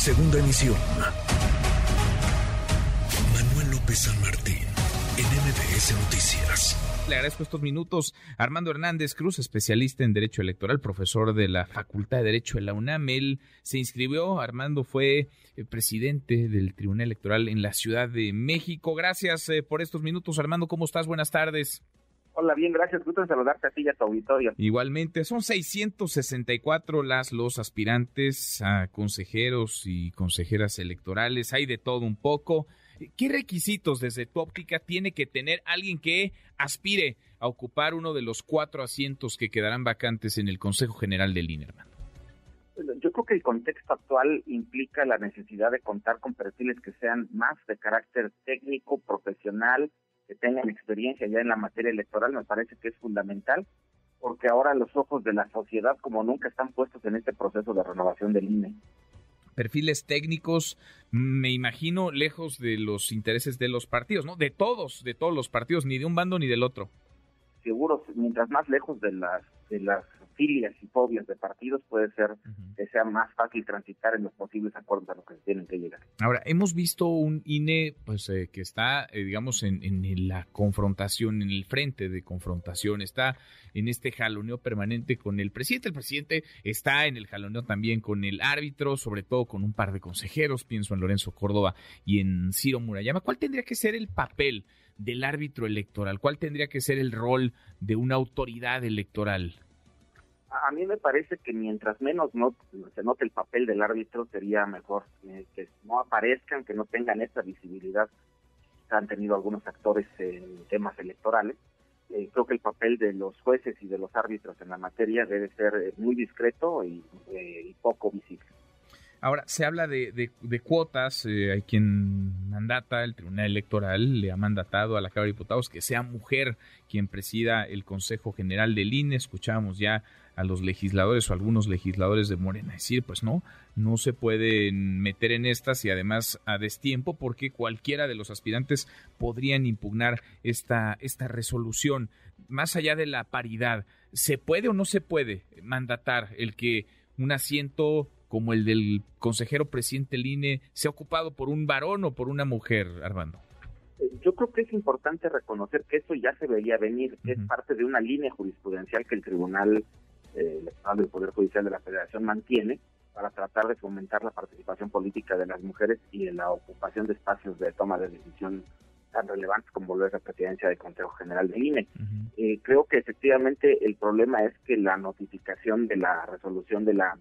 Segunda emisión. Manuel López San Martín, en MBS Noticias. Le agradezco estos minutos. Armando Hernández Cruz, especialista en Derecho Electoral, profesor de la Facultad de Derecho de la UNAM. Él se inscribió, Armando fue eh, presidente del Tribunal Electoral en la Ciudad de México. Gracias eh, por estos minutos. Armando, ¿cómo estás? Buenas tardes. Hola, bien, gracias. Gusto en saludarte a ti y a tu auditorio. Igualmente, son 664 las los aspirantes a consejeros y consejeras electorales. Hay de todo un poco. ¿Qué requisitos desde tu óptica tiene que tener alguien que aspire a ocupar uno de los cuatro asientos que quedarán vacantes en el Consejo General del INE, Yo creo que el contexto actual implica la necesidad de contar con perfiles que sean más de carácter técnico, profesional, que tengan experiencia ya en la materia electoral, me parece que es fundamental, porque ahora los ojos de la sociedad como nunca están puestos en este proceso de renovación del INE. Perfiles técnicos, me imagino, lejos de los intereses de los partidos, ¿no? De todos, de todos los partidos, ni de un bando ni del otro. Seguro, mientras más lejos de las, de las filias y fobias de partidos puede ser que sea más fácil transitar en los posibles acuerdos a los que se tienen que llegar. Ahora, hemos visto un INE pues eh, que está, eh, digamos, en, en, la confrontación, en el frente de confrontación, está en este jaloneo permanente con el presidente. El presidente está en el jaloneo también con el árbitro, sobre todo con un par de consejeros, pienso en Lorenzo Córdoba y en Ciro Murayama. ¿Cuál tendría que ser el papel del árbitro electoral? ¿Cuál tendría que ser el rol de una autoridad electoral? A mí me parece que mientras menos no, se note el papel del árbitro sería mejor eh, que no aparezcan, que no tengan esta visibilidad que han tenido algunos actores en temas electorales. Eh, creo que el papel de los jueces y de los árbitros en la materia debe ser eh, muy discreto y, y poco visible. Ahora, se habla de, de, cuotas, hay quien mandata, el Tribunal Electoral le ha mandatado a la Cámara de Diputados que sea mujer quien presida el Consejo General del INE, escuchábamos ya a los legisladores o algunos legisladores de Morena decir, pues no, no se pueden meter en estas y además a destiempo porque cualquiera de los aspirantes podrían impugnar esta, esta resolución. Más allá de la paridad, ¿se puede o no se puede mandatar el que un asiento como el del consejero presidente del INE sea ocupado por un varón o por una mujer, Armando? yo creo que es importante reconocer que eso ya se veía venir, es parte de una línea jurisprudencial que el Tribunal Electoral del Poder Judicial de la Federación mantiene para tratar de fomentar la participación política de las mujeres y en la ocupación de espacios de toma de decisión tan relevantes como lo es la presidencia del Consejo General de INE. Eh, creo que efectivamente el problema es que la notificación de la resolución de la,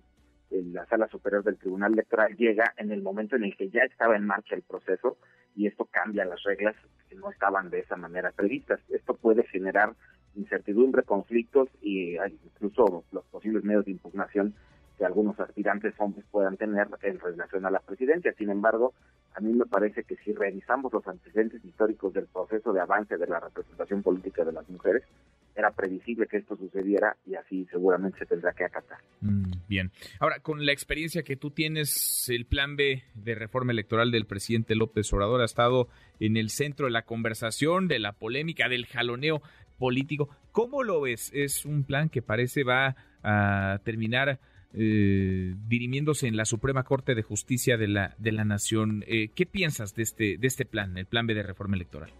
de la Sala Superior del Tribunal Electoral llega en el momento en el que ya estaba en marcha el proceso y esto cambia las reglas que no estaban de esa manera previstas. Esto puede generar incertidumbre, conflictos y incluso los posibles medios de impugnación que algunos aspirantes hombres puedan tener en relación a la presidencia. Sin embargo, a mí me parece que si revisamos los antecedentes históricos del proceso de avance de la representación política de las mujeres, era previsible que esto sucediera y así seguramente se tendrá que acatar. Mm, bien. Ahora, con la experiencia que tú tienes, el plan B de reforma electoral del presidente López Obrador ha estado en el centro de la conversación, de la polémica, del jaloneo político. ¿Cómo lo ves? Es un plan que parece va a terminar eh, dirimiéndose en la Suprema Corte de Justicia de la de la Nación. Eh, ¿Qué piensas de este de este plan, el plan B de reforma electoral?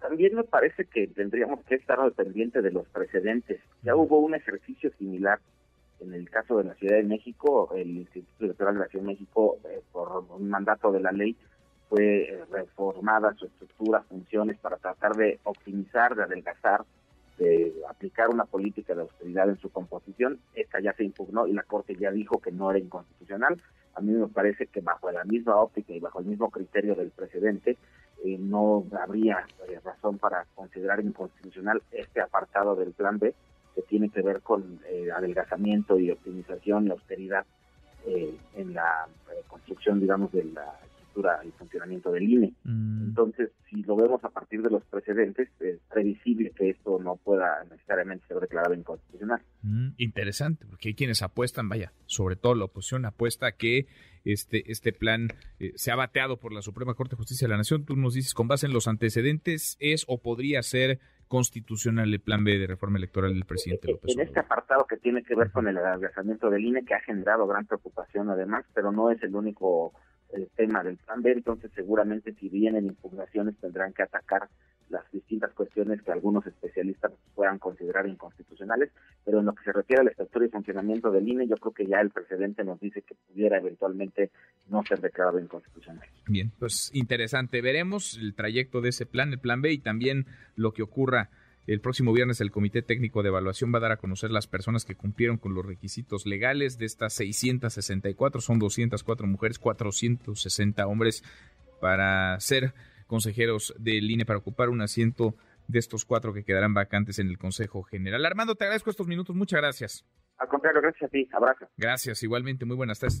También me parece que tendríamos que estar al pendiente de los precedentes. Ya hubo un ejercicio similar en el caso de la Ciudad de México, el Instituto Electoral de la Ciudad de México, eh, por un mandato de la ley, fue eh, reformada su estructura, funciones para tratar de optimizar, de adelgazar, de aplicar una política de austeridad en su composición. Esta ya se impugnó y la Corte ya dijo que no era inconstitucional. A mí me parece que bajo la misma óptica y bajo el mismo criterio del precedente, eh, no habría eh, razón para considerar inconstitucional este apartado del plan B que tiene que ver con adelgazamiento y optimización y austeridad en la construcción, digamos, de la y funcionamiento del INE. Mm. Entonces, si lo vemos a partir de los precedentes, es previsible que esto no pueda necesariamente ser declarado inconstitucional. Mm, interesante, porque hay quienes apuestan, vaya, sobre todo la oposición apuesta que este, este plan eh, se ha bateado por la Suprema Corte de Justicia de la Nación. Tú nos dices, con base en los antecedentes, es o podría ser constitucional el plan B de reforma electoral del presidente López Obrador. En este apartado que tiene que ver con el adelgazamiento del INE, que ha generado gran preocupación además, pero no es el único el tema del plan B, entonces seguramente si vienen impugnaciones tendrán que atacar las distintas cuestiones que algunos especialistas puedan considerar inconstitucionales, pero en lo que se refiere a la estructura y funcionamiento del INE, yo creo que ya el precedente nos dice que pudiera eventualmente no ser declarado inconstitucional. Bien, pues interesante. Veremos el trayecto de ese plan, el plan B, y también lo que ocurra el próximo viernes el Comité Técnico de Evaluación va a dar a conocer las personas que cumplieron con los requisitos legales. De estas 664 son 204 mujeres, 460 hombres para ser consejeros del INE para ocupar un asiento de estos cuatro que quedarán vacantes en el Consejo General. Armando, te agradezco estos minutos. Muchas gracias. Al contrario, gracias a ti. Abrazo. Gracias, igualmente. Muy buenas tardes.